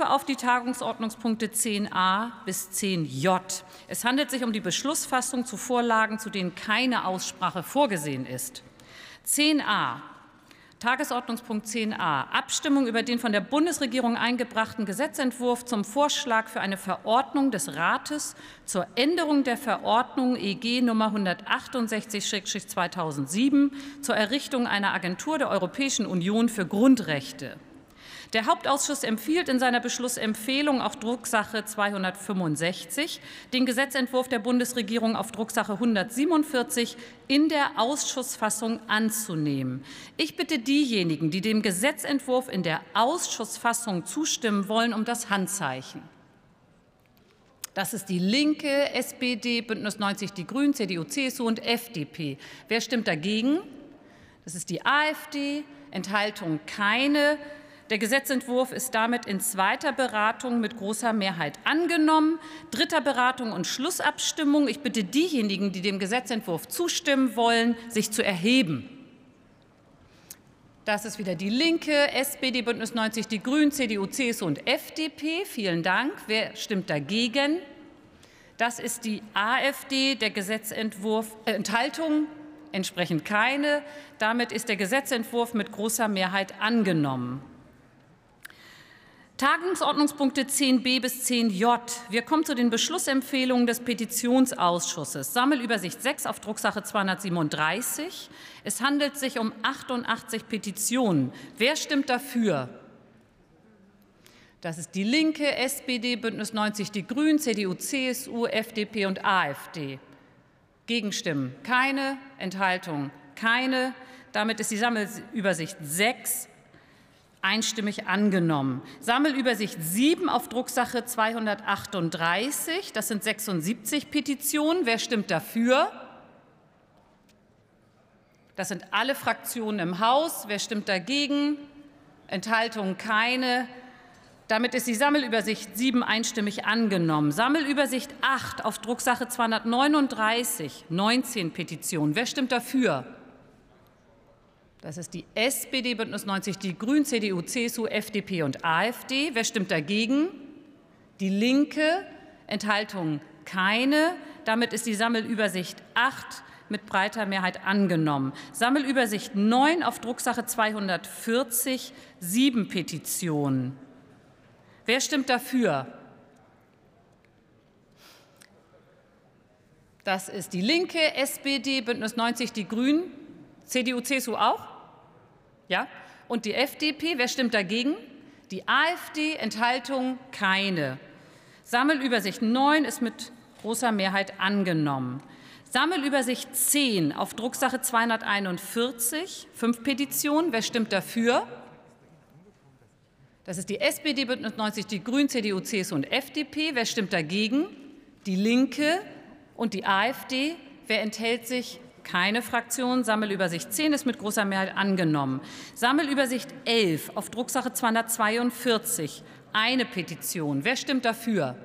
auf die Tagungsordnungspunkte 10a bis 10j. Es handelt sich um die Beschlussfassung zu Vorlagen, zu denen keine Aussprache vorgesehen ist. 10a Tagesordnungspunkt 10a Abstimmung über den von der Bundesregierung eingebrachten Gesetzentwurf zum Vorschlag für eine Verordnung des Rates zur Änderung der Verordnung EG Nummer 168/2007 zur Errichtung einer Agentur der Europäischen Union für Grundrechte. Der Hauptausschuss empfiehlt in seiner Beschlussempfehlung auf Drucksache 265 den Gesetzentwurf der Bundesregierung auf Drucksache 147 in der Ausschussfassung anzunehmen. Ich bitte diejenigen, die dem Gesetzentwurf in der Ausschussfassung zustimmen wollen, um das Handzeichen. Das ist die Linke, SPD, Bündnis 90 Die Grünen, CDU, CSU und FDP. Wer stimmt dagegen? Das ist die AfD. Enthaltung keine. Der Gesetzentwurf ist damit in zweiter Beratung mit großer Mehrheit angenommen. Dritter Beratung und Schlussabstimmung. Ich bitte diejenigen, die dem Gesetzentwurf zustimmen wollen, sich zu erheben. Das ist wieder die Linke, SPD, Bündnis 90, die Grünen, CDU, CSU und FDP. Vielen Dank. Wer stimmt dagegen? Das ist die AfD. Der Gesetzentwurf äh, Enthaltung entsprechend keine. Damit ist der Gesetzentwurf mit großer Mehrheit angenommen. Tagungsordnungspunkte 10b bis 10j. Wir kommen zu den Beschlussempfehlungen des Petitionsausschusses. Sammelübersicht 6 auf Drucksache 237. Es handelt sich um 88 Petitionen. Wer stimmt dafür? Das ist die Linke, SPD, Bündnis 90 Die Grünen, CDU, CSU, FDP und AfD. Gegenstimmen keine, Enthaltung keine. Damit ist die Sammelübersicht 6 einstimmig angenommen. Sammelübersicht 7 auf Drucksache 238. Das sind 76 Petitionen. Wer stimmt dafür? Das sind alle Fraktionen im Haus. Wer stimmt dagegen? Enthaltungen keine. Damit ist die Sammelübersicht 7 einstimmig angenommen. Sammelübersicht 8 auf Drucksache 239, 19 Petitionen. Wer stimmt dafür? Das ist die SPD, Bündnis 90, die Grünen, CDU, CSU, FDP und AfD. Wer stimmt dagegen? Die Linke. Enthaltung keine. Damit ist die Sammelübersicht 8 mit breiter Mehrheit angenommen. Sammelübersicht 9 auf Drucksache 240, sieben Petitionen. Wer stimmt dafür? Das ist die Linke, SPD, Bündnis 90, die Grünen, CDU, CSU auch? Ja? Und die FDP, wer stimmt dagegen? Die AfD, Enthaltung keine. Sammelübersicht 9 ist mit großer Mehrheit angenommen. Sammelübersicht 10 auf Drucksache 241, fünf Petitionen. Wer stimmt dafür? Das ist die SPD, Bündnis 90, die Grünen, CDU, CSU und FDP. Wer stimmt dagegen? Die Linke und die AfD. Wer enthält sich? Keine Fraktion. Sammelübersicht 10 ist mit großer Mehrheit angenommen. Sammelübersicht 11 auf Drucksache 242. Eine Petition. Wer stimmt dafür?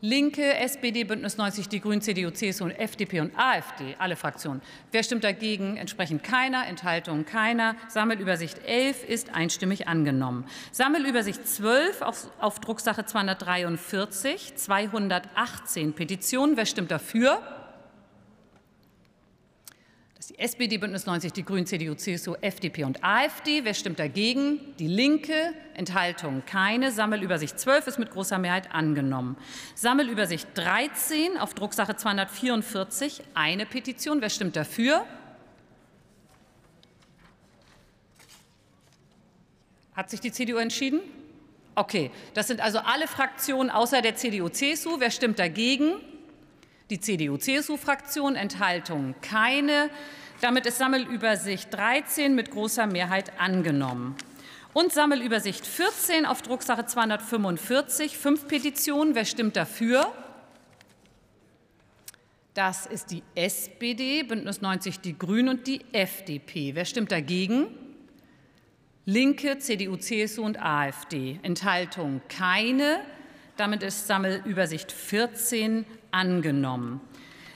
Linke, SPD, Bündnis 90, die Grünen, CDU, CSU und FDP und AfD, alle Fraktionen. Wer stimmt dagegen? Entsprechend keiner. Enthaltungen keiner. Sammelübersicht 11 ist einstimmig angenommen. Sammelübersicht 12 auf, auf Drucksache 243, 218 Petitionen. Wer stimmt dafür? Die SPD, Bündnis 90, die Grünen, CDU, CSU, FDP und AfD. Wer stimmt dagegen? Die Linke. Enthaltung keine. Sammelübersicht 12 ist mit großer Mehrheit angenommen. Sammelübersicht 13 auf Drucksache 244 eine Petition. Wer stimmt dafür? Hat sich die CDU entschieden? Okay, das sind also alle Fraktionen außer der CDU-CSU. Wer stimmt dagegen? Die CDU-CSU-Fraktion. Enthaltung keine. Damit ist Sammelübersicht 13 mit großer Mehrheit angenommen. Und Sammelübersicht 14 auf Drucksache 245, fünf Petitionen. Wer stimmt dafür? Das ist die SPD, Bündnis 90 Die Grünen und die FDP. Wer stimmt dagegen? Linke, CDU, CSU und AfD. Enthaltung keine. Damit ist Sammelübersicht 14 angenommen.